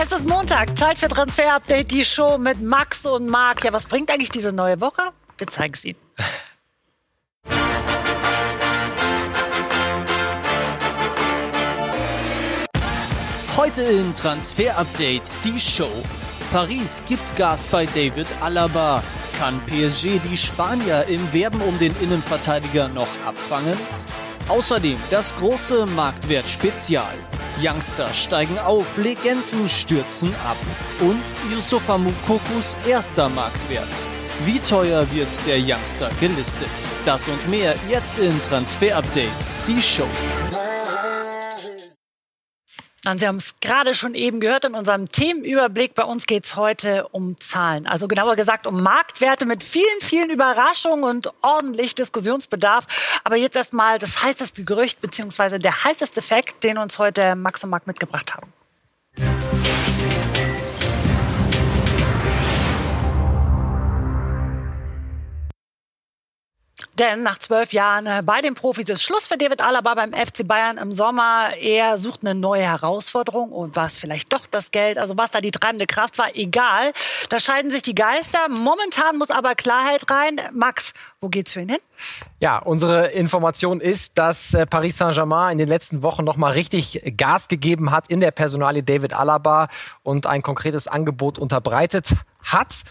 Es ist Montag, Zeit für Transfer Update, die Show mit Max und Marc. Ja, was bringt eigentlich diese neue Woche? Wir zeigen es Ihnen. Heute in Transfer Update die Show. Paris gibt Gas bei David Alaba. Kann PSG die Spanier im Werben um den Innenverteidiger noch abfangen? Außerdem das große Marktwert-Spezial. Youngster steigen auf, Legenden stürzen ab. Und Yusufa Mukokus erster Marktwert. Wie teuer wird der Youngster gelistet? Das und mehr jetzt in Transfer Updates, die Show. Sie haben es gerade schon eben gehört in unserem Themenüberblick. Bei uns geht es heute um Zahlen. Also genauer gesagt um Marktwerte mit vielen, vielen Überraschungen und ordentlich Diskussionsbedarf. Aber jetzt erstmal das heißeste Gerücht beziehungsweise der heißeste Fakt, den uns heute Max und Marc mitgebracht haben. Denn nach zwölf Jahren äh, bei den Profis ist Schluss für David Alaba beim FC Bayern im Sommer. Er sucht eine neue Herausforderung und was vielleicht doch das Geld, also was da die treibende Kraft war, egal. Da scheiden sich die Geister. Momentan muss aber Klarheit rein. Max, wo geht's für ihn hin? Ja, unsere Information ist, dass äh, Paris Saint-Germain in den letzten Wochen noch mal richtig Gas gegeben hat in der Personalie David Alaba und ein konkretes Angebot unterbreitet hat.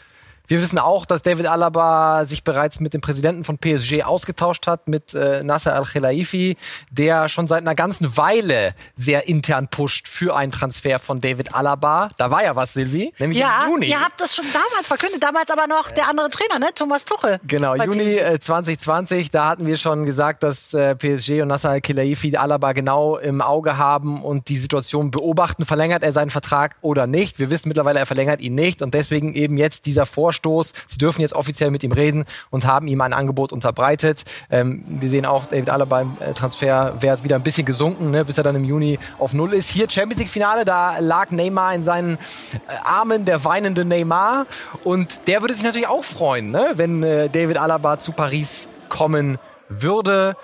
Wir wissen auch, dass David Alaba sich bereits mit dem Präsidenten von PSG ausgetauscht hat, mit äh, Nasser Al-Khelaifi, der schon seit einer ganzen Weile sehr intern pusht für einen Transfer von David Alaba. Da war ja was, Silvi, nämlich ja, im Juni. ihr habt das schon damals verkündet, damals aber noch der andere Trainer, ne? Thomas Tuchel. Genau, Juni äh, 2020, da hatten wir schon gesagt, dass äh, PSG und Nasser Al-Khelaifi Alaba genau im Auge haben und die Situation beobachten. Verlängert er seinen Vertrag oder nicht? Wir wissen mittlerweile, er verlängert ihn nicht und deswegen eben jetzt dieser Vorschlag Vorstoß. Sie dürfen jetzt offiziell mit ihm reden und haben ihm ein Angebot unterbreitet. Ähm, wir sehen auch, David Alaba im äh, Transferwert wieder ein bisschen gesunken, ne, bis er dann im Juni auf Null ist. Hier Champions League Finale, da lag Neymar in seinen äh, Armen, der weinende Neymar. Und der würde sich natürlich auch freuen, ne, wenn äh, David Alaba zu Paris kommen würde.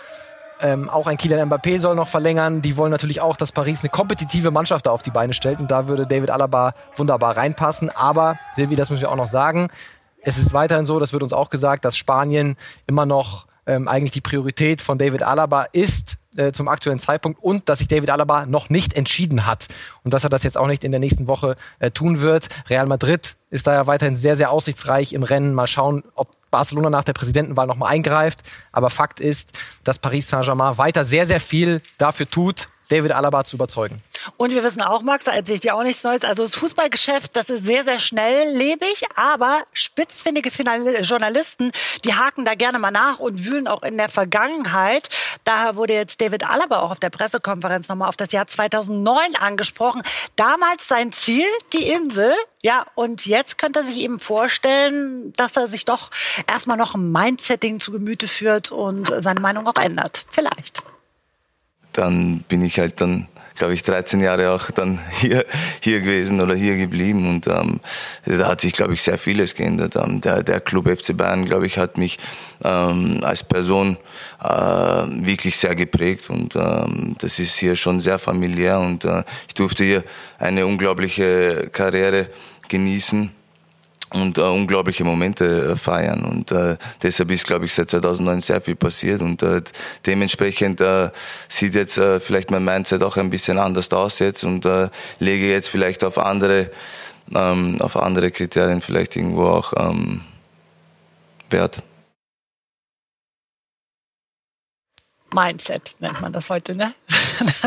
Ähm, auch ein Kylian Mbappé soll noch verlängern. Die wollen natürlich auch, dass Paris eine kompetitive Mannschaft da auf die Beine stellt. Und da würde David Alaba wunderbar reinpassen. Aber, Silvi, das müssen wir auch noch sagen. Es ist weiterhin so, das wird uns auch gesagt, dass Spanien immer noch ähm, eigentlich die Priorität von David Alaba ist äh, zum aktuellen Zeitpunkt und dass sich David Alaba noch nicht entschieden hat und dass er das jetzt auch nicht in der nächsten Woche äh, tun wird. Real Madrid ist da ja weiterhin sehr, sehr aussichtsreich im Rennen. Mal schauen, ob Barcelona nach der Präsidentenwahl nochmal eingreift. Aber Fakt ist, dass Paris Saint-Germain weiter sehr, sehr viel dafür tut, David Alaba zu überzeugen. Und wir wissen auch, Max, da erzähle ich dir auch nichts Neues. Also das Fußballgeschäft, das ist sehr, sehr schnelllebig, aber spitzfindige Journalisten, die haken da gerne mal nach und wühlen auch in der Vergangenheit. Daher wurde jetzt David Alaba auch auf der Pressekonferenz nochmal auf das Jahr 2009 angesprochen. Damals sein Ziel, die Insel. Ja, und jetzt könnte er sich eben vorstellen, dass er sich doch erstmal noch ein Mindsetting zu Gemüte führt und seine Meinung auch ändert. Vielleicht. Dann bin ich halt dann glaube ich, 13 Jahre auch dann hier, hier gewesen oder hier geblieben. Und ähm, da hat sich, glaube ich, sehr vieles geändert. Ähm, der, der Club FC Bayern, glaube ich, hat mich ähm, als Person äh, wirklich sehr geprägt. Und ähm, das ist hier schon sehr familiär. Und äh, ich durfte hier eine unglaubliche Karriere genießen und äh, unglaubliche Momente äh, feiern. Und äh, deshalb ist, glaube ich, seit 2009 sehr viel passiert. Und äh, dementsprechend äh, sieht jetzt äh, vielleicht mein Mindset auch ein bisschen anders aus jetzt und äh, lege jetzt vielleicht auf andere, ähm, auf andere Kriterien vielleicht irgendwo auch ähm, Wert. Mindset nennt man das heute, ne?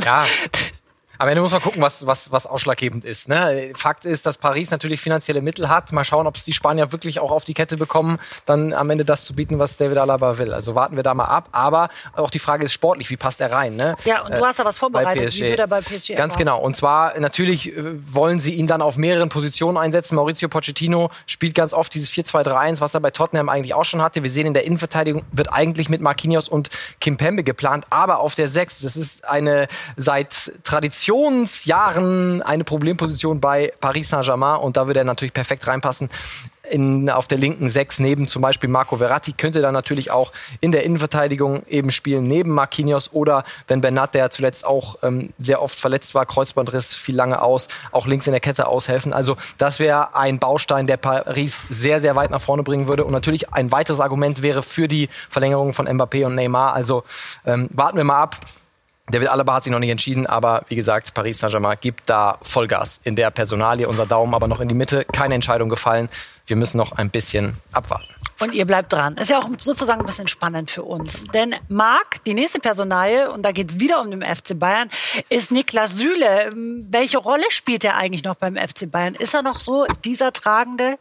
Ja. Am Ende muss man gucken, was, was, was ausschlaggebend ist. Ne? Fakt ist, dass Paris natürlich finanzielle Mittel hat. Mal schauen, ob es die Spanier wirklich auch auf die Kette bekommen, dann am Ende das zu bieten, was David Alaba will. Also warten wir da mal ab. Aber auch die Frage ist sportlich, wie passt er rein? Ne? Ja, und du hast da was vorbereitet. Wie wird er bei PSG Ganz genau. Und zwar natürlich äh, wollen sie ihn dann auf mehreren Positionen einsetzen. Maurizio Pochettino spielt ganz oft dieses 4-2-3-1, was er bei Tottenham eigentlich auch schon hatte. Wir sehen in der Innenverteidigung wird eigentlich mit Marquinhos und Kim Pembe geplant, aber auf der 6, das ist eine seit Tradition Rotationsjahren eine Problemposition bei Paris Saint-Germain und da würde er natürlich perfekt reinpassen in, auf der linken Sechs neben zum Beispiel Marco Verratti, könnte dann natürlich auch in der Innenverteidigung eben spielen, neben Marquinhos oder wenn Bernat, der zuletzt auch ähm, sehr oft verletzt war, Kreuzbandriss, viel lange aus, auch links in der Kette aushelfen. Also das wäre ein Baustein, der Paris sehr, sehr weit nach vorne bringen würde. Und natürlich ein weiteres Argument wäre für die Verlängerung von Mbappé und Neymar. Also ähm, warten wir mal ab. David Alaba hat sich noch nicht entschieden, aber wie gesagt, Paris Saint-Germain gibt da Vollgas in der Personalie. Unser Daumen aber noch in die Mitte. Keine Entscheidung gefallen. Wir müssen noch ein bisschen abwarten. Und ihr bleibt dran. Ist ja auch sozusagen ein bisschen spannend für uns. Denn Marc, die nächste Personalie, und da geht es wieder um den FC Bayern, ist Niklas Süle. Welche Rolle spielt er eigentlich noch beim FC Bayern? Ist er noch so dieser tragende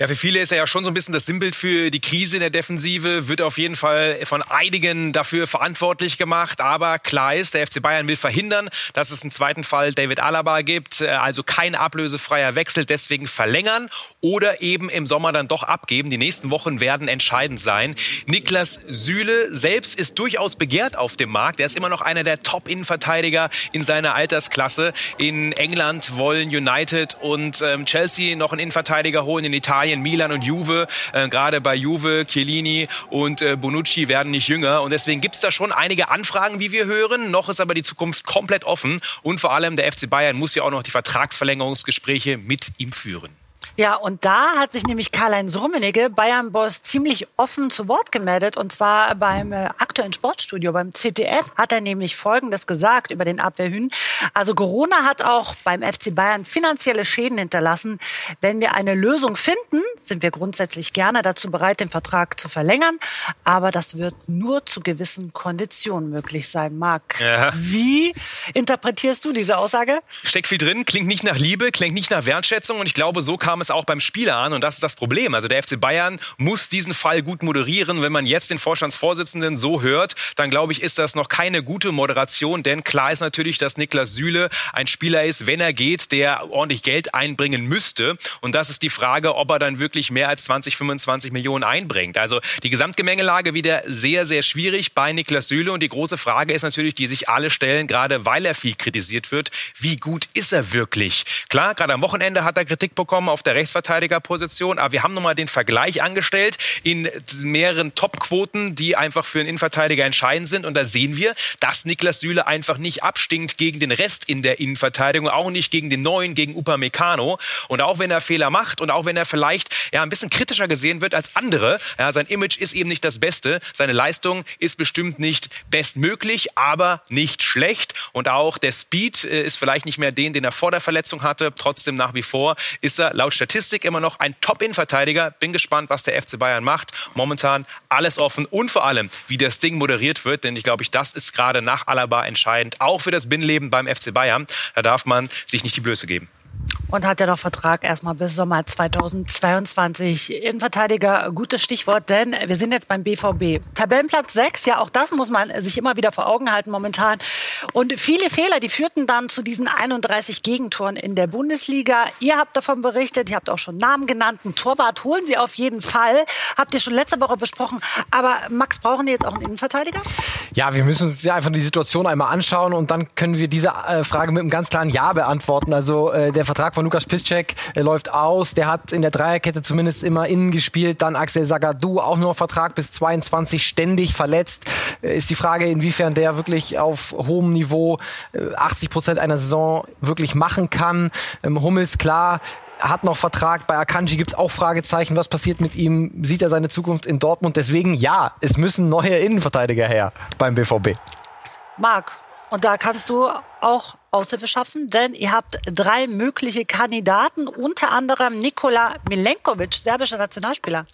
ja, für viele ist er ja schon so ein bisschen das Sinnbild für die Krise in der Defensive, wird auf jeden Fall von einigen dafür verantwortlich gemacht. Aber klar ist, der FC Bayern will verhindern, dass es einen zweiten Fall David Alaba gibt. Äh, also kein ablösefreier Wechsel, deswegen verlängern oder eben im Sommer dann doch abgeben. Die nächsten Wochen werden entscheidend sein. Niklas Süle selbst ist durchaus begehrt auf dem Markt. Er ist immer noch einer der Top-Innenverteidiger in seiner Altersklasse. In England wollen United und ähm, Chelsea noch einen Innenverteidiger holen. In Italien Italien, Milan und Juve. Äh, Gerade bei Juve, Chiellini und äh, Bonucci werden nicht jünger. Und deswegen gibt es da schon einige Anfragen, wie wir hören. Noch ist aber die Zukunft komplett offen. Und vor allem der FC Bayern muss ja auch noch die Vertragsverlängerungsgespräche mit ihm führen. Ja, und da hat sich nämlich Karl-Heinz Rummenigge, Bayern-Boss, ziemlich offen zu Wort gemeldet. Und zwar beim äh, aktuellen Sportstudio, beim ZDF, hat er nämlich Folgendes gesagt über den Abwehrhühn. Also Corona hat auch beim FC Bayern finanzielle Schäden hinterlassen. Wenn wir eine Lösung finden, sind wir grundsätzlich gerne dazu bereit, den Vertrag zu verlängern. Aber das wird nur zu gewissen Konditionen möglich sein. Marc, ja. wie interpretierst du diese Aussage? Steckt viel drin, klingt nicht nach Liebe, klingt nicht nach Wertschätzung. Und ich glaube, so kam es auch beim Spieler an. Und das ist das Problem. Also der FC Bayern muss diesen Fall gut moderieren. Wenn man jetzt den Vorstandsvorsitzenden so hört, dann glaube ich, ist das noch keine gute Moderation. Denn klar ist natürlich, dass Niklas Süle ein Spieler ist, wenn er geht, der ordentlich Geld einbringen müsste. Und das ist die Frage, ob er dann wirklich mehr als 20, 25 Millionen einbringt. Also die Gesamtgemengelage wieder sehr, sehr schwierig bei Niklas Süle. Und die große Frage ist natürlich, die sich alle stellen, gerade weil er viel kritisiert wird, wie gut ist er wirklich? Klar, gerade am Wochenende hat er Kritik bekommen auf der Rechtsverteidigerposition. Aber wir haben nochmal den Vergleich angestellt in mehreren Topquoten, die einfach für einen Innenverteidiger entscheidend sind. Und da sehen wir, dass Niklas Süle einfach nicht abstinkt gegen den Rest in der Innenverteidigung, auch nicht gegen den neuen, gegen Upamecano. Und auch wenn er Fehler macht und auch wenn er vielleicht ja, ein bisschen kritischer gesehen wird als andere, ja, sein Image ist eben nicht das Beste. Seine Leistung ist bestimmt nicht bestmöglich, aber nicht schlecht. Und auch der Speed äh, ist vielleicht nicht mehr den, den er vor der Verletzung hatte. Trotzdem nach wie vor ist er laut Statistik immer noch ein Top-In-Verteidiger. Bin gespannt, was der FC Bayern macht. Momentan alles offen und vor allem, wie das Ding moderiert wird, denn ich glaube, das ist gerade nach Alaba entscheidend, auch für das Binnenleben beim FC Bayern. Da darf man sich nicht die Blöße geben. Und hat ja noch Vertrag erstmal bis Sommer 2022. Innenverteidiger, gutes Stichwort, denn wir sind jetzt beim BVB. Tabellenplatz 6, ja, auch das muss man sich immer wieder vor Augen halten momentan. Und viele Fehler, die führten dann zu diesen 31 Gegentoren in der Bundesliga. Ihr habt davon berichtet, ihr habt auch schon Namen genannt. Ein Torwart holen sie auf jeden Fall. Habt ihr schon letzte Woche besprochen. Aber Max, brauchen die jetzt auch einen Innenverteidiger? Ja, wir müssen uns einfach die Situation einmal anschauen und dann können wir diese äh, Frage mit einem ganz klaren Ja beantworten. Also äh, der Vertrag von Lukas Piszczek äh, läuft aus. Der hat in der Dreierkette zumindest immer innen gespielt. Dann Axel Sagadou, auch nur Vertrag bis 22, ständig verletzt. Äh, ist die Frage, inwiefern der wirklich auf hohem Niveau 80 äh, Prozent einer Saison wirklich machen kann. Ähm, Hummels, klar, hat noch Vertrag. Bei Akanji gibt es auch Fragezeichen. Was passiert mit ihm? Sieht er seine Zukunft in Dortmund? Deswegen ja, es müssen neue Innenverteidiger her beim BVB. Marc, und da kannst du auch Aushilfe schaffen, denn ihr habt drei mögliche Kandidaten, unter anderem Nikola Milenkovic, serbischer Nationalspieler.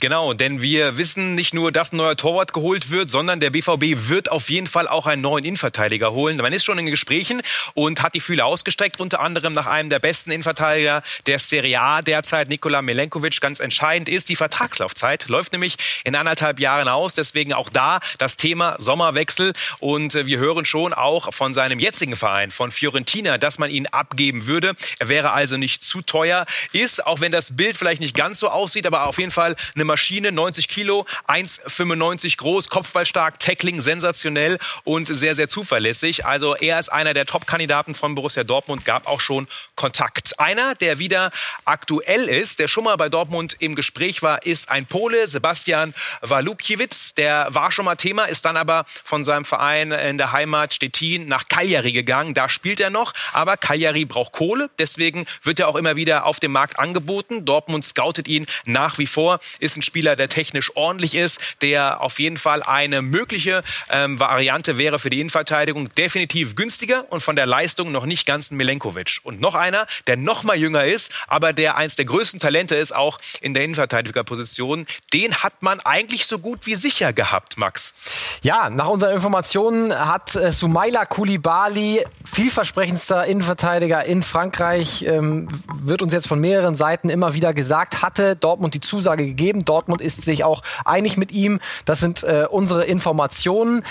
Genau, denn wir wissen nicht nur, dass ein neuer Torwart geholt wird, sondern der BVB wird auf jeden Fall auch einen neuen Innenverteidiger holen. Man ist schon in Gesprächen und hat die Fühler ausgestreckt, unter anderem nach einem der besten Innenverteidiger der Serie A derzeit, Nikola Milenkovic. Ganz entscheidend ist die Vertragslaufzeit, läuft nämlich in anderthalb Jahren aus. Deswegen auch da das Thema Sommerwechsel. Und äh, wir hören schon auch von seinem jetzigen Verein, von Fiorentina, dass man ihn abgeben würde. Er wäre also nicht zu teuer. Ist, auch wenn das Bild vielleicht nicht ganz so aussieht, aber auf jeden Fall eine Maschine, 90 Kilo, 1,95 groß, kopfballstark, Tackling sensationell und sehr, sehr zuverlässig. Also er ist einer der Top-Kandidaten von Borussia Dortmund, gab auch schon Kontakt. Einer, der wieder aktuell ist, der schon mal bei Dortmund im Gespräch war, ist ein Pole, Sebastian Walukiewicz. Der war schon mal Thema, ist dann aber von seinem Verein in der Heimat Stettin nach Cagliari gegangen. Da spielt er noch, aber Cagliari braucht Kohle. Deswegen wird er auch immer wieder auf dem Markt angeboten. Dortmund scoutet ihn nach wie vor. Ist ein Spieler, der technisch ordentlich ist, der auf jeden Fall eine mögliche ähm, Variante wäre für die Innenverteidigung. Definitiv günstiger und von der Leistung noch nicht ganz ein Milenkovic. Und noch einer, der noch mal jünger ist, aber der eins der größten Talente ist, auch in der Innenverteidigerposition. Den hat man eigentlich so gut wie sicher gehabt, Max. Ja, nach unseren Informationen hat äh, Sumaila Koulibaly, vielversprechendster Innenverteidiger in Frankreich, ähm, wird uns jetzt von mehreren Seiten immer wieder gesagt, hatte Dortmund die Zusage gegeben. Dortmund ist sich auch einig mit ihm. Das sind äh, unsere Informationen.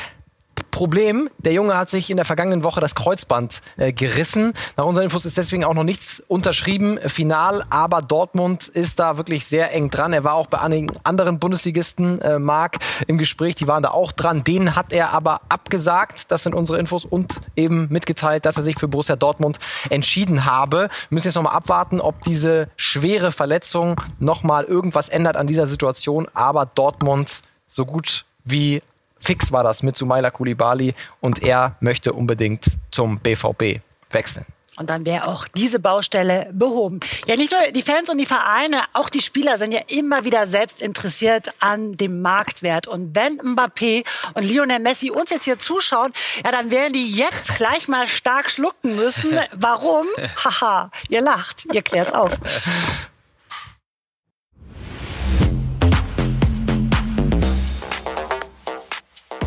Problem, der Junge hat sich in der vergangenen Woche das Kreuzband äh, gerissen. Nach unseren Infos ist deswegen auch noch nichts unterschrieben, final, aber Dortmund ist da wirklich sehr eng dran. Er war auch bei einigen anderen Bundesligisten, äh, Marc, im Gespräch, die waren da auch dran. Denen hat er aber abgesagt, das sind unsere Infos, und eben mitgeteilt, dass er sich für Borussia Dortmund entschieden habe. Wir müssen jetzt nochmal abwarten, ob diese schwere Verletzung nochmal irgendwas ändert an dieser Situation, aber Dortmund so gut wie fix war das mit Sumaila Kulibali und er möchte unbedingt zum BVB wechseln. Und dann wäre auch diese Baustelle behoben. Ja, nicht nur die Fans und die Vereine, auch die Spieler sind ja immer wieder selbst interessiert an dem Marktwert. Und wenn Mbappé und Lionel Messi uns jetzt hier zuschauen, ja, dann werden die jetzt gleich mal stark schlucken müssen. Warum? Haha, ihr lacht, ihr klärt's auf.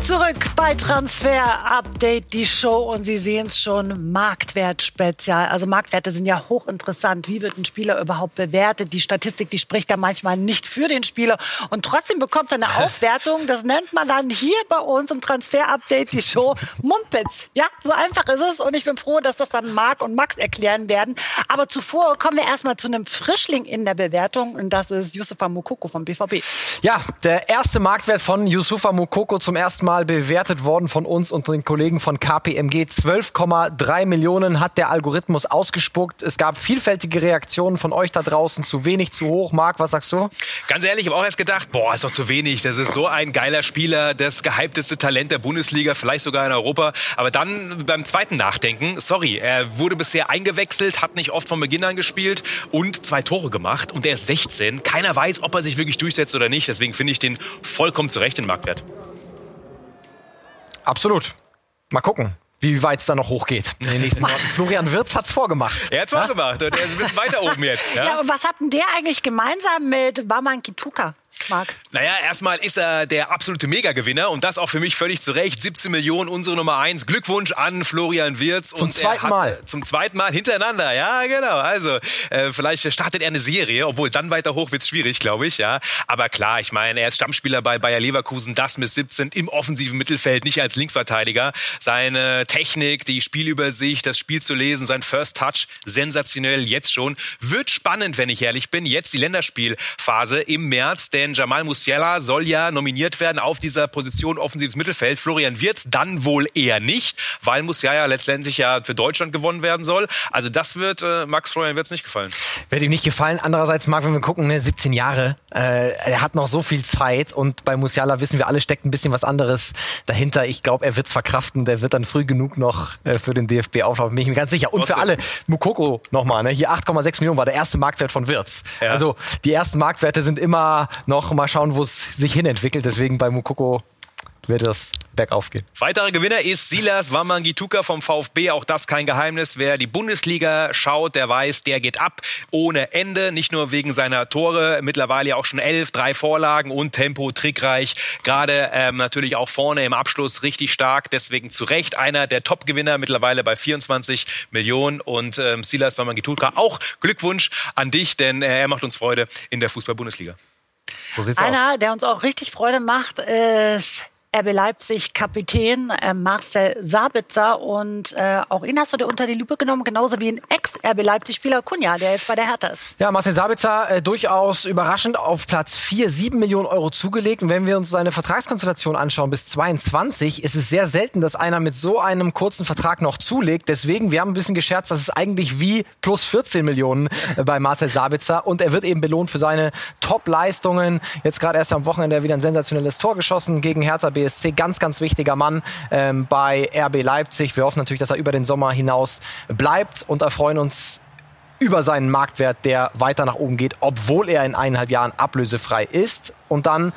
Zurück bei Transfer Update, die Show und Sie sehen es schon, Marktwert-Spezial. Also Marktwerte sind ja hochinteressant. Wie wird ein Spieler überhaupt bewertet? Die Statistik, die spricht da manchmal nicht für den Spieler und trotzdem bekommt er eine Aufwertung. Das nennt man dann hier bei uns im Transfer Update die Show Mumpitz. Ja, so einfach ist es und ich bin froh, dass das dann Marc und Max erklären werden. Aber zuvor kommen wir erstmal zu einem Frischling in der Bewertung und das ist Yusufa Mukoko vom BVB. Ja, der erste Marktwert von Yusufa Mukoko zum ersten Mal bewertet worden von uns und den Kollegen von KPMG. 12,3 Millionen hat der Algorithmus ausgespuckt. Es gab vielfältige Reaktionen von euch da draußen. Zu wenig, zu hoch. Marc, was sagst du? Ganz ehrlich, ich habe auch erst gedacht, boah, ist doch zu wenig. Das ist so ein geiler Spieler, das gehypteste Talent der Bundesliga, vielleicht sogar in Europa. Aber dann beim zweiten Nachdenken, sorry, er wurde bisher eingewechselt, hat nicht oft von Beginn an gespielt und zwei Tore gemacht. Und er ist 16. Keiner weiß, ob er sich wirklich durchsetzt oder nicht. Deswegen finde ich den vollkommen zu Recht den Marktwert. Absolut. Mal gucken wie weit es da noch hochgeht. In den nächsten Monaten. Florian Wirtz hat's vorgemacht. Er hat's vorgemacht und er ist ein bisschen weiter oben jetzt. Ja, Ja, und was hat denn der eigentlich gemeinsam mit Waman Kituka? Marc. Naja, erstmal ist er der absolute Megagewinner und das auch für mich völlig zu Recht. 17 Millionen, unsere Nummer eins. Glückwunsch an Florian Wirz. Zum und zweiten Mal. Zum zweiten Mal hintereinander, ja, genau. Also, äh, vielleicht startet er eine Serie, obwohl dann weiter hoch wird's schwierig, glaube ich, ja. Aber klar, ich meine, er ist Stammspieler bei Bayer Leverkusen, das mit 17 im offensiven Mittelfeld, nicht als Linksverteidiger. Seine Technik, die Spielübersicht, das Spiel zu lesen, sein First Touch, sensationell jetzt schon. Wird spannend, wenn ich ehrlich bin. Jetzt die Länderspielphase im März, denn Jamal Musiala soll ja nominiert werden auf dieser Position offensives Mittelfeld. Florian Wirtz dann wohl eher nicht, weil Musiala letztendlich ja für Deutschland gewonnen werden soll. Also das wird äh, Max Florian Wirtz nicht gefallen. Wird ihm nicht gefallen. Andererseits, Marc, wenn wir gucken, ne, 17 Jahre, äh, er hat noch so viel Zeit und bei Musiala wissen wir alle, steckt ein bisschen was anderes dahinter. Ich glaube, er wird's verkraften. Der wird dann früh genug noch äh, für den DFB auflaufen, bin ich mir ganz sicher. Und für Trotzdem. alle, Mukoko nochmal, ne, hier 8,6 Millionen war der erste Marktwert von Wirtz. Ja. Also die ersten Marktwerte sind immer noch, mal schauen, wo es sich hinentwickelt. Deswegen bei Mukoko wird es bergauf gehen. Weiterer Gewinner ist Silas Wamangituka vom VfB. Auch das kein Geheimnis. Wer die Bundesliga schaut, der weiß, der geht ab ohne Ende. Nicht nur wegen seiner Tore, mittlerweile ja auch schon elf, drei Vorlagen und Tempo, trickreich. Gerade ähm, natürlich auch vorne im Abschluss richtig stark. Deswegen zu Recht einer der Top-Gewinner mittlerweile bei 24 Millionen. Und ähm, Silas Wamangituka, auch Glückwunsch an dich, denn äh, er macht uns Freude in der Fußball-Bundesliga. So sieht's aus. Einer, der uns auch richtig Freude macht, ist RB Leipzig Kapitän äh, Marcel Sabitzer und äh, auch ihn hast du dir unter die Lupe genommen, genauso wie ein Ex-RB Leipzig-Spieler Kunja, der jetzt bei der Hertha ist. Ja, Marcel Sabitzer äh, durchaus überraschend auf Platz 4, 7 Millionen Euro zugelegt. Und wenn wir uns seine Vertragskonstellation anschauen bis 22, ist es sehr selten, dass einer mit so einem kurzen Vertrag noch zulegt. Deswegen, wir haben ein bisschen gescherzt, dass es eigentlich wie plus 14 Millionen äh, bei Marcel Sabitzer und er wird eben belohnt für seine Top-Leistungen. Jetzt gerade erst am Wochenende wieder ein sensationelles Tor geschossen gegen Hertha BSC. Ganz, ganz wichtiger Mann ähm, bei RB Leipzig. Wir hoffen natürlich, dass er über den Sommer hinaus bleibt und erfreuen uns über seinen Marktwert, der weiter nach oben geht, obwohl er in eineinhalb Jahren ablösefrei ist. Und dann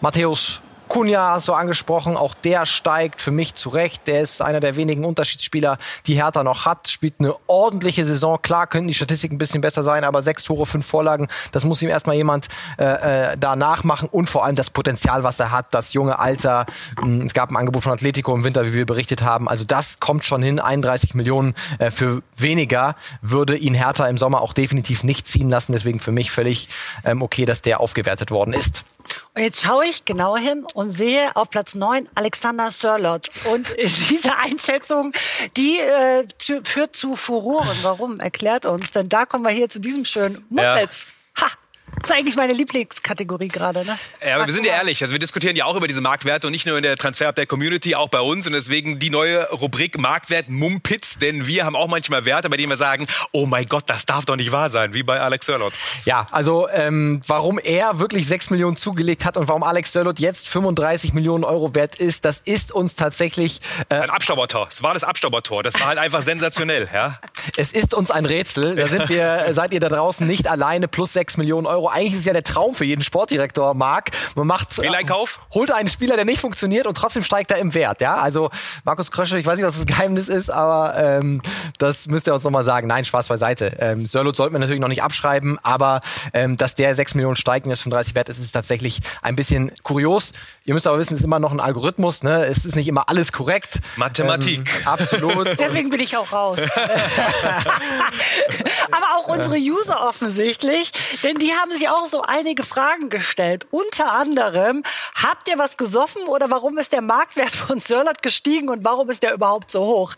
Matthäus Kunja so angesprochen, auch der steigt für mich zurecht. Der ist einer der wenigen Unterschiedsspieler, die Hertha noch hat, spielt eine ordentliche Saison. Klar könnten die Statistiken ein bisschen besser sein, aber sechs Tore, fünf Vorlagen, das muss ihm erstmal jemand äh, äh da nachmachen und vor allem das Potenzial, was er hat, das junge Alter. Hm, es gab ein Angebot von Atletico im Winter, wie wir berichtet haben. Also das kommt schon hin. 31 Millionen äh, für weniger würde ihn Hertha im Sommer auch definitiv nicht ziehen lassen. Deswegen für mich völlig ähm, okay, dass der aufgewertet worden ist. Und jetzt schaue ich genauer hin und sehe auf Platz 9 Alexander Sörlot. Und diese Einschätzung, die äh, führt zu Furoren. Warum? Erklärt uns. Denn da kommen wir hier zu diesem schönen Muppets. Ja. Ha! Das ist eigentlich meine Lieblingskategorie gerade, ne? Ja, aber wir sind ja ehrlich. Also wir diskutieren ja auch über diese Marktwerte und nicht nur in der Transfer der Community, auch bei uns. Und deswegen die neue Rubrik Marktwert Mumpitz, denn wir haben auch manchmal Werte, bei denen wir sagen, oh mein Gott, das darf doch nicht wahr sein, wie bei Alex Sörlot. Ja, also ähm, warum er wirklich 6 Millionen zugelegt hat und warum Alex Sörlot jetzt 35 Millionen Euro wert ist, das ist uns tatsächlich... Äh, ein Abstaubertor. Es war das Abstaubertor. Das war halt einfach sensationell. Ja? Es ist uns ein Rätsel. Da sind wir, seid ihr da draußen nicht alleine, plus 6 Millionen Euro. Eigentlich ist es ja der Traum für jeden Sportdirektor, Marc. Man macht, äh, Kauf? holt einen Spieler, der nicht funktioniert und trotzdem steigt er im Wert. Ja, also Markus Krösche, ich weiß nicht, was das Geheimnis ist, aber ähm, das müsst ihr uns nochmal sagen. Nein, Spaß beiseite. Ähm, Sörlot sollten wir natürlich noch nicht abschreiben, aber ähm, dass der 6 Millionen steigt und jetzt 35 wert ist, ist tatsächlich ein bisschen kurios. Ihr müsst aber wissen, es ist immer noch ein Algorithmus. Ne? Es ist nicht immer alles korrekt. Mathematik. Ähm, absolut. Deswegen bin ich auch raus. aber auch unsere User offensichtlich, denn die haben sich auch so einige Fragen gestellt. Unter anderem, habt ihr was gesoffen oder warum ist der Marktwert von Sörlot gestiegen und warum ist der überhaupt so hoch?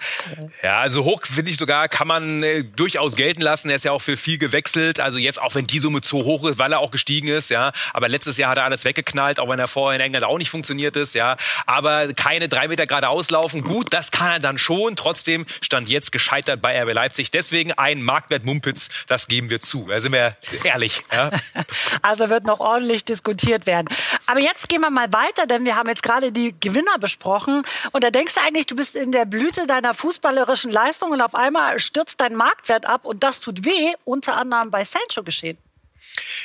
Ja, also hoch finde ich sogar, kann man äh, durchaus gelten lassen. Er ist ja auch für viel gewechselt. Also jetzt, auch wenn die Summe zu hoch ist, weil er auch gestiegen ist, ja. Aber letztes Jahr hat er alles weggeknallt, auch wenn er vorher in England auch nicht funktioniert ist, ja. Aber keine drei Meter gerade auslaufen. Gut, das kann er dann schon. Trotzdem stand jetzt gescheitert bei RB Leipzig. Deswegen ein Marktwert Mumpitz, das geben wir zu. Da sind wir ehrlich. Ja. Also wird noch ordentlich diskutiert werden. Aber jetzt gehen wir mal weiter, denn wir haben jetzt gerade die Gewinner besprochen. Und da denkst du eigentlich, du bist in der Blüte deiner fußballerischen Leistung und auf einmal stürzt dein Marktwert ab und das tut weh, unter anderem bei Sancho geschehen.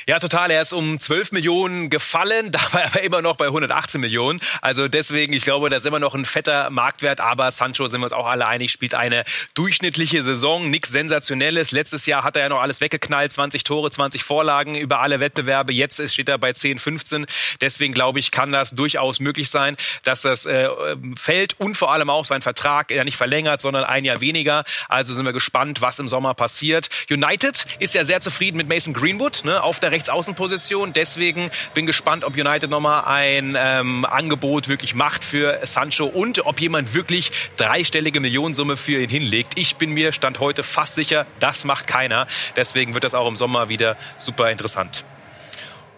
Ja, total. Er ist um 12 Millionen gefallen, dabei aber immer noch bei 118 Millionen. Also deswegen, ich glaube, das ist immer noch ein fetter Marktwert. Aber Sancho, sind wir uns auch alle einig, spielt eine durchschnittliche Saison. Nichts Sensationelles. Letztes Jahr hat er ja noch alles weggeknallt. 20 Tore, 20 Vorlagen über alle Wettbewerbe. Jetzt steht er bei 10, 15. Deswegen glaube ich, kann das durchaus möglich sein, dass das äh, fällt und vor allem auch sein Vertrag ja nicht verlängert, sondern ein Jahr weniger. Also sind wir gespannt, was im Sommer passiert. United ist ja sehr zufrieden mit Mason Greenwood ne, auf der Rechtsaußenposition. Deswegen bin gespannt, ob United nochmal ein ähm, Angebot wirklich macht für Sancho und ob jemand wirklich dreistellige Millionensumme für ihn hinlegt. Ich bin mir Stand heute fast sicher, das macht keiner. Deswegen wird das auch im Sommer wieder super interessant.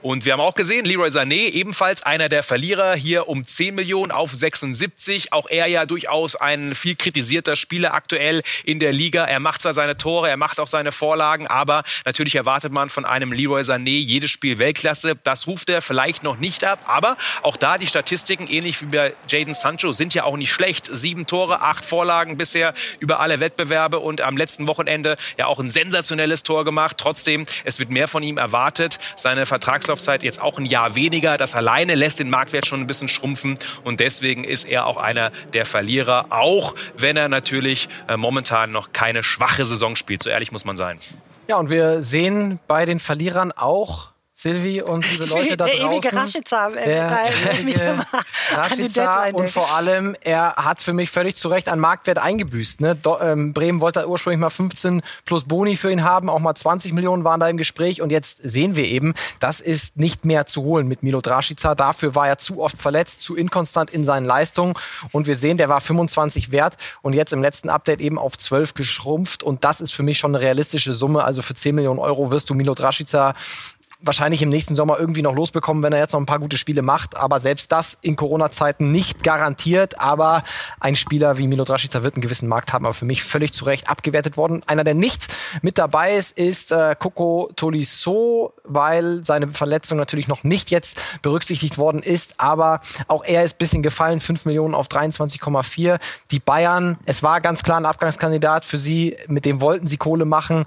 Und wir haben auch gesehen, Leroy Sané, ebenfalls einer der Verlierer, hier um 10 Millionen auf 76. Auch er ja durchaus ein viel kritisierter Spieler aktuell in der Liga. Er macht zwar seine Tore, er macht auch seine Vorlagen, aber natürlich erwartet man von einem Leroy Sané jedes Spiel Weltklasse. Das ruft er vielleicht noch nicht ab, aber auch da die Statistiken, ähnlich wie bei Jaden Sancho, sind ja auch nicht schlecht. Sieben Tore, acht Vorlagen bisher über alle Wettbewerbe und am letzten Wochenende ja auch ein sensationelles Tor gemacht. Trotzdem, es wird mehr von ihm erwartet. Seine Vertrags Vertragslaufzeit jetzt auch ein Jahr weniger. Das alleine lässt den Marktwert schon ein bisschen schrumpfen und deswegen ist er auch einer der Verlierer, auch wenn er natürlich äh, momentan noch keine schwache Saison spielt. So ehrlich muss man sein. Ja, und wir sehen bei den Verlierern auch Silvi und liebe Leute da der draußen. Ewige Der ewige an die Rashica Deadline. und vor allem, er hat für mich völlig zu Recht an Marktwert eingebüßt. Ne? Do, ähm, Bremen wollte ursprünglich mal 15 plus Boni für ihn haben, auch mal 20 Millionen waren da im Gespräch und jetzt sehen wir eben, das ist nicht mehr zu holen mit Milo Rashica. Dafür war er zu oft verletzt, zu inkonstant in seinen Leistungen und wir sehen, der war 25 wert und jetzt im letzten Update eben auf 12 geschrumpft und das ist für mich schon eine realistische Summe. Also für 10 Millionen Euro wirst du Milo Rashica wahrscheinlich im nächsten Sommer irgendwie noch losbekommen, wenn er jetzt noch ein paar gute Spiele macht. Aber selbst das in Corona-Zeiten nicht garantiert. Aber ein Spieler wie Milo Draschica wird einen gewissen Markt haben, aber für mich völlig zu Recht abgewertet worden. Einer, der nicht mit dabei ist, ist äh, Coco Tolisso, weil seine Verletzung natürlich noch nicht jetzt berücksichtigt worden ist. Aber auch er ist bisschen gefallen, 5 Millionen auf 23,4. Die Bayern, es war ganz klar ein Abgangskandidat für sie, mit dem wollten sie Kohle machen.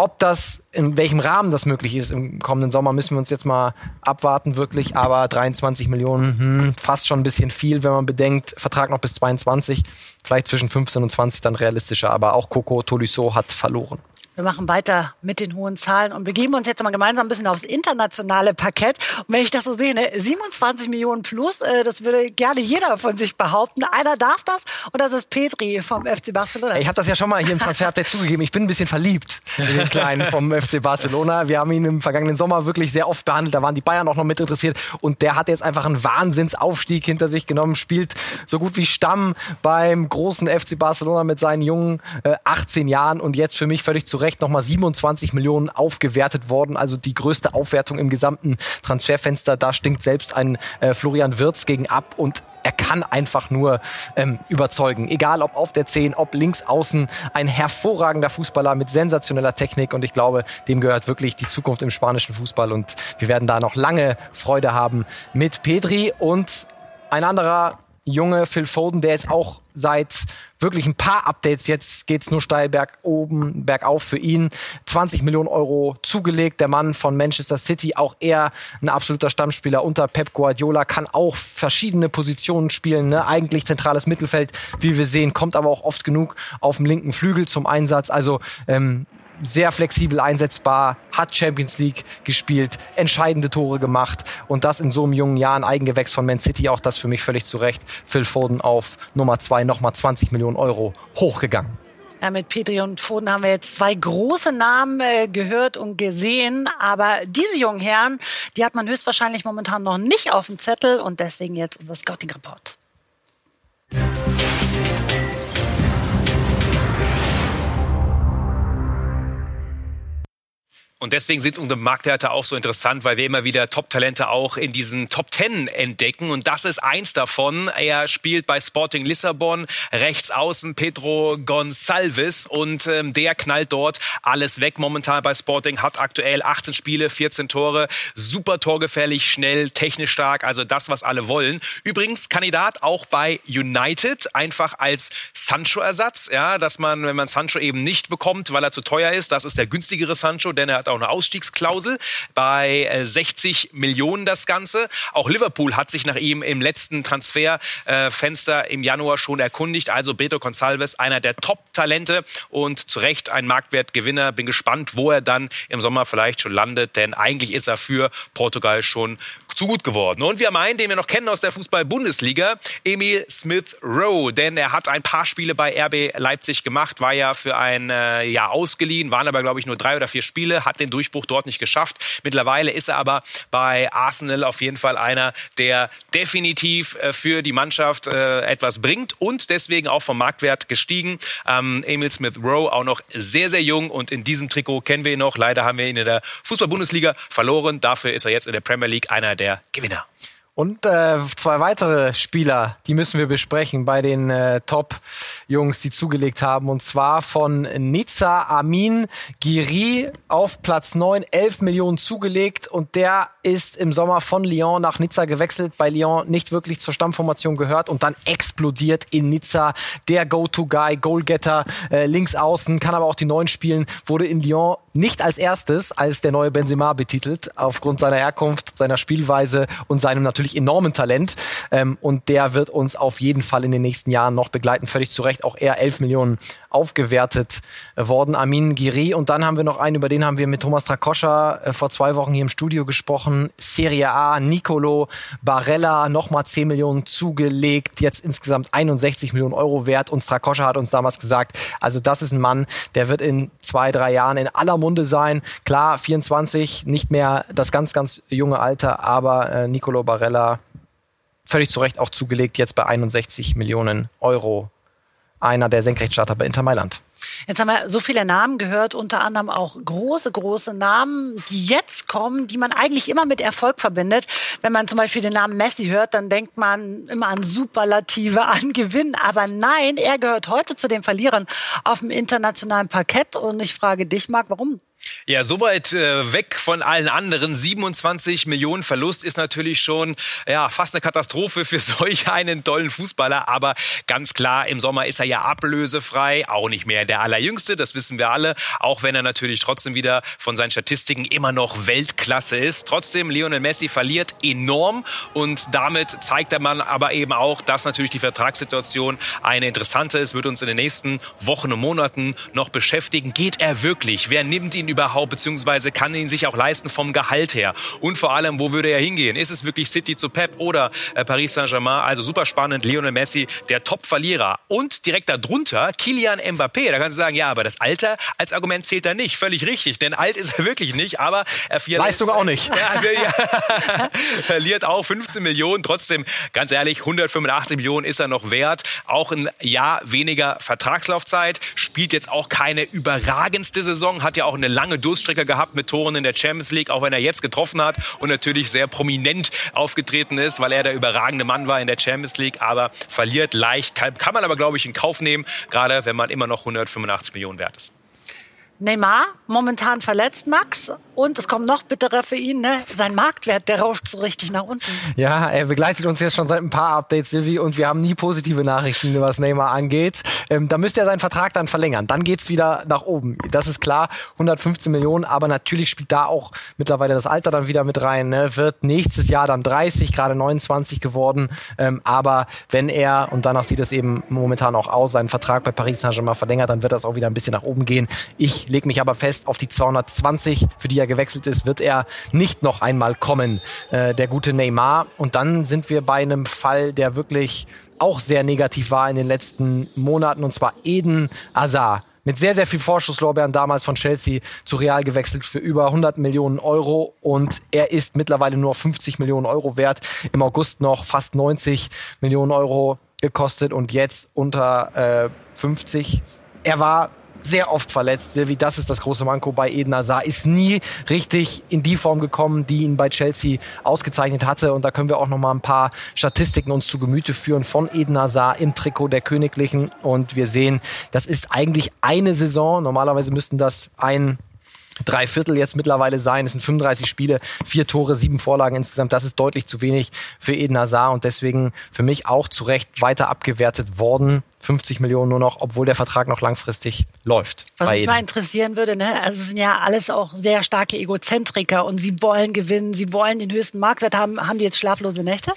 Ob das, in welchem Rahmen das möglich ist im kommenden Sommer, müssen wir uns jetzt mal abwarten, wirklich. Aber 23 Millionen, hm, fast schon ein bisschen viel, wenn man bedenkt, Vertrag noch bis 22, vielleicht zwischen 15 und 20 dann realistischer. Aber auch Coco Tolisso hat verloren. Wir machen weiter mit den hohen Zahlen und begeben uns jetzt mal gemeinsam ein bisschen aufs internationale Parkett. Und wenn ich das so sehe, ne, 27 Millionen plus, äh, das würde gerne jeder von sich behaupten. Einer darf das und das ist Petri vom FC Barcelona. Ich habe das ja schon mal hier im Transfer-Update zugegeben. Ich bin ein bisschen verliebt in den Kleinen vom FC Barcelona. Wir haben ihn im vergangenen Sommer wirklich sehr oft behandelt. Da waren die Bayern auch noch mit interessiert. Und der hat jetzt einfach einen Wahnsinnsaufstieg hinter sich genommen. Spielt so gut wie Stamm beim großen FC Barcelona mit seinen jungen äh, 18 Jahren. Und jetzt für mich völlig zu Recht nochmal 27 Millionen aufgewertet worden. Also die größte Aufwertung im gesamten Transferfenster. Da stinkt selbst ein äh, Florian Wirtz gegen ab. Und er kann einfach nur ähm, überzeugen. Egal ob auf der 10, ob links außen. Ein hervorragender Fußballer mit sensationeller Technik und ich glaube, dem gehört wirklich die Zukunft im spanischen Fußball und wir werden da noch lange Freude haben mit Pedri und ein anderer Junge, Phil Foden, der jetzt auch seit wirklich ein paar Updates, jetzt geht's nur steil berg oben, bergauf für ihn. 20 Millionen Euro zugelegt, der Mann von Manchester City, auch er ein absoluter Stammspieler unter Pep Guardiola, kann auch verschiedene Positionen spielen, ne? eigentlich zentrales Mittelfeld, wie wir sehen, kommt aber auch oft genug auf dem linken Flügel zum Einsatz. Also ähm, sehr flexibel einsetzbar, hat Champions League gespielt, entscheidende Tore gemacht und das in so einem jungen Jahr ein Eigengewächs von Man City, auch das für mich völlig zu Recht. Phil Foden auf Nummer zwei nochmal 20 Millionen Euro hochgegangen. Ja, mit Petri und Foden haben wir jetzt zwei große Namen äh, gehört und gesehen. Aber diese jungen Herren, die hat man höchstwahrscheinlich momentan noch nicht auf dem Zettel und deswegen jetzt unser Scouting-Report. Und deswegen sind unsere Marktwerte auch so interessant, weil wir immer wieder Top-Talente auch in diesen Top Ten entdecken. Und das ist eins davon. Er spielt bei Sporting Lissabon, rechts außen Pedro Gonçalves und ähm, der knallt dort alles weg momentan bei Sporting, hat aktuell 18 Spiele, 14 Tore, super torgefährlich, schnell, technisch stark, also das, was alle wollen. Übrigens Kandidat auch bei United, einfach als Sancho-Ersatz, ja, dass man, wenn man Sancho eben nicht bekommt, weil er zu teuer ist, das ist der günstigere Sancho, denn er hat auch eine Ausstiegsklausel bei äh, 60 Millionen das Ganze. Auch Liverpool hat sich nach ihm im letzten Transferfenster äh, im Januar schon erkundigt. Also Pedro Gonçalves, einer der Top-Talente und zu Recht ein Marktwertgewinner. Bin gespannt, wo er dann im Sommer vielleicht schon landet, denn eigentlich ist er für Portugal schon zu gut geworden. Und wir haben einen, den wir noch kennen aus der Fußball-Bundesliga, Emil Smith Rowe, denn er hat ein paar Spiele bei RB Leipzig gemacht, war ja für ein äh, Jahr ausgeliehen, waren aber glaube ich nur drei oder vier Spiele, hat den Durchbruch dort nicht geschafft. Mittlerweile ist er aber bei Arsenal auf jeden Fall einer, der definitiv äh, für die Mannschaft äh, etwas bringt und deswegen auch vom Marktwert gestiegen. Ähm, Emil Smith Rowe auch noch sehr, sehr jung und in diesem Trikot kennen wir ihn noch. Leider haben wir ihn in der Fußball-Bundesliga verloren. Dafür ist er jetzt in der Premier League einer der Gewinner. Und äh, zwei weitere Spieler, die müssen wir besprechen bei den äh, Top-Jungs, die zugelegt haben. Und zwar von Nizza Amin Giri auf Platz 9, 11 Millionen zugelegt. Und der ist im Sommer von Lyon nach Nizza gewechselt, bei Lyon nicht wirklich zur Stammformation gehört und dann explodiert in Nizza. Der Go-To-Guy, Goalgetter, äh, links außen, kann aber auch die Neun spielen, wurde in Lyon nicht als erstes als der neue Benzema betitelt, aufgrund seiner Herkunft, seiner Spielweise und seinem natürlich natürlich enormen Talent. Ähm, und der wird uns auf jeden Fall in den nächsten Jahren noch begleiten. Völlig zu Recht auch er 11 Millionen aufgewertet worden. Amin Giri. Und dann haben wir noch einen, über den haben wir mit Thomas Trakoscha äh, vor zwei Wochen hier im Studio gesprochen. Serie A, Nicolo Barella, nochmal 10 Millionen zugelegt, jetzt insgesamt 61 Millionen Euro wert. Und Strakoscha hat uns damals gesagt, also das ist ein Mann, der wird in zwei, drei Jahren in aller Munde sein. Klar, 24, nicht mehr das ganz, ganz junge Alter, aber äh, Nicolo Barella völlig zu Recht auch zugelegt, jetzt bei 61 Millionen Euro. Einer der Senkrechtstarter bei Inter Mailand. Jetzt haben wir so viele Namen gehört, unter anderem auch große, große Namen, die jetzt kommen, die man eigentlich immer mit Erfolg verbindet. Wenn man zum Beispiel den Namen Messi hört, dann denkt man immer an Superlative, an Gewinn. Aber nein, er gehört heute zu den Verlierern auf dem internationalen Parkett. Und ich frage dich, Marc, warum? Ja, soweit äh, weg von allen anderen. 27 Millionen Verlust ist natürlich schon ja, fast eine Katastrophe für solch einen tollen Fußballer. Aber ganz klar, im Sommer ist er ja ablösefrei, auch nicht mehr der Allerjüngste, das wissen wir alle. Auch wenn er natürlich trotzdem wieder von seinen Statistiken immer noch Weltklasse ist. Trotzdem, Lionel Messi verliert enorm und damit zeigt der Mann aber eben auch, dass natürlich die Vertragssituation eine interessante ist, wird uns in den nächsten Wochen und Monaten noch beschäftigen. Geht er wirklich? Wer nimmt ihn überhaupt, beziehungsweise kann ihn sich auch leisten vom Gehalt her? Und vor allem, wo würde er hingehen? Ist es wirklich City zu Pep oder äh, Paris Saint-Germain? Also super spannend. Lionel Messi, der Top-Verlierer. Und direkt darunter Kilian Mbappé. Da kannst du sagen, ja, aber das Alter als Argument zählt da nicht. Völlig richtig, denn alt ist er wirklich nicht, aber er verliert. Leistung auch nicht. Ja, verliert auch 15 Millionen. Trotzdem, ganz ehrlich, 185 Millionen ist er noch wert. Auch ein Jahr weniger Vertragslaufzeit. Spielt jetzt auch keine überragendste Saison. Hat ja auch eine lange Durststrecke gehabt mit Toren in der Champions League, auch wenn er jetzt getroffen hat und natürlich sehr prominent aufgetreten ist, weil er der überragende Mann war in der Champions League, aber verliert leicht. Kann, man aber, glaube ich, in Kauf nehmen, gerade wenn man immer noch 185 Millionen wert ist. Neymar, momentan verletzt, Max. Und es kommt noch bitterer für ihn, ne? sein Marktwert, der rauscht so richtig nach unten. Ja, er begleitet uns jetzt schon seit ein paar Updates, Silvi, und wir haben nie positive Nachrichten, was Neymar angeht. Ähm, da müsste er seinen Vertrag dann verlängern. Dann geht's wieder nach oben. Das ist klar, 115 Millionen, aber natürlich spielt da auch mittlerweile das Alter dann wieder mit rein. Ne? Wird nächstes Jahr dann 30, gerade 29 geworden. Ähm, aber wenn er, und danach sieht es eben momentan auch aus, seinen Vertrag bei Paris Saint-Germain verlängert, dann wird das auch wieder ein bisschen nach oben gehen. Ich lege mich aber fest auf die 220, für die er gewechselt ist, wird er nicht noch einmal kommen, äh, der gute Neymar. Und dann sind wir bei einem Fall, der wirklich auch sehr negativ war in den letzten Monaten, und zwar Eden Azar mit sehr, sehr viel Vorschusslorbeeren damals von Chelsea zu Real gewechselt für über 100 Millionen Euro und er ist mittlerweile nur 50 Millionen Euro wert. Im August noch fast 90 Millionen Euro gekostet und jetzt unter äh, 50. Er war sehr oft verletzt. Silvi, das ist das große Manko bei Eden Hazard. Ist nie richtig in die Form gekommen, die ihn bei Chelsea ausgezeichnet hatte. Und da können wir auch noch mal ein paar Statistiken uns zu Gemüte führen von Eden Hazard im Trikot der Königlichen. Und wir sehen, das ist eigentlich eine Saison. Normalerweise müssten das ein drei Viertel jetzt mittlerweile sein. Es sind 35 Spiele, vier Tore, sieben Vorlagen insgesamt. Das ist deutlich zu wenig für Eden Hazard und deswegen für mich auch zu Recht weiter abgewertet worden. 50 Millionen nur noch, obwohl der Vertrag noch langfristig läuft. Was mich mal interessieren würde, ne? also es sind ja alles auch sehr starke Egozentriker und sie wollen gewinnen, sie wollen den höchsten Marktwert haben. Haben die jetzt schlaflose Nächte?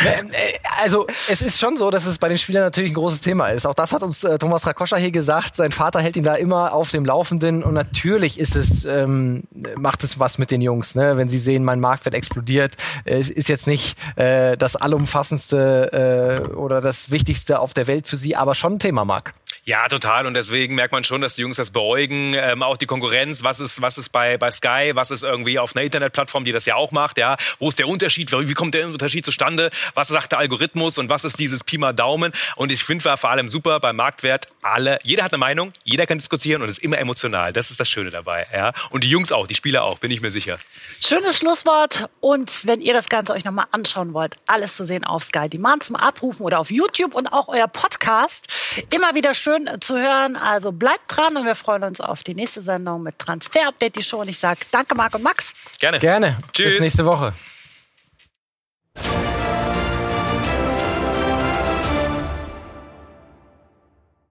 Ähm, äh, also es ist schon so, dass es bei den Spielern natürlich ein großes Thema ist. Auch das hat uns äh, Thomas Rakoscha hier gesagt. Sein Vater hält ihn da immer auf dem Laufenden und natürlich ist es, ähm, macht es was mit den Jungs, ne? wenn sie sehen, mein Marktwert explodiert. Es ist jetzt nicht äh, das allumfassendste äh, oder das Wichtigste auf der Welt für sie, aber schon ein Thema, Marc. Ja, total. Und deswegen merkt man schon, dass die Jungs das beäugen. Ähm, auch die Konkurrenz, was ist, was ist bei, bei Sky, was ist irgendwie auf einer Internetplattform, die das ja auch macht. Ja, Wo ist der Unterschied? Wie kommt der Unterschied zustande? Was sagt der Algorithmus und was ist dieses Pi mal Daumen? Und ich finde vor allem super beim Marktwert, alle, jeder hat eine Meinung, jeder kann diskutieren und ist immer emotional. Das ist das Schöne dabei. Ja? Und die Jungs auch, die Spieler auch, bin ich mir sicher. Schönes Schlusswort. Und wenn ihr das Ganze euch nochmal anschauen wollt, alles zu sehen auf Sky Demand zum Abrufen oder auf YouTube und auch euer Podcast. Immer wieder schön zu hören. Also bleibt dran und wir freuen uns auf die nächste Sendung mit Transfer Update, die Show. Und ich sage danke, Marc und Max. Gerne. Gerne. Tschüss. Bis nächste Woche.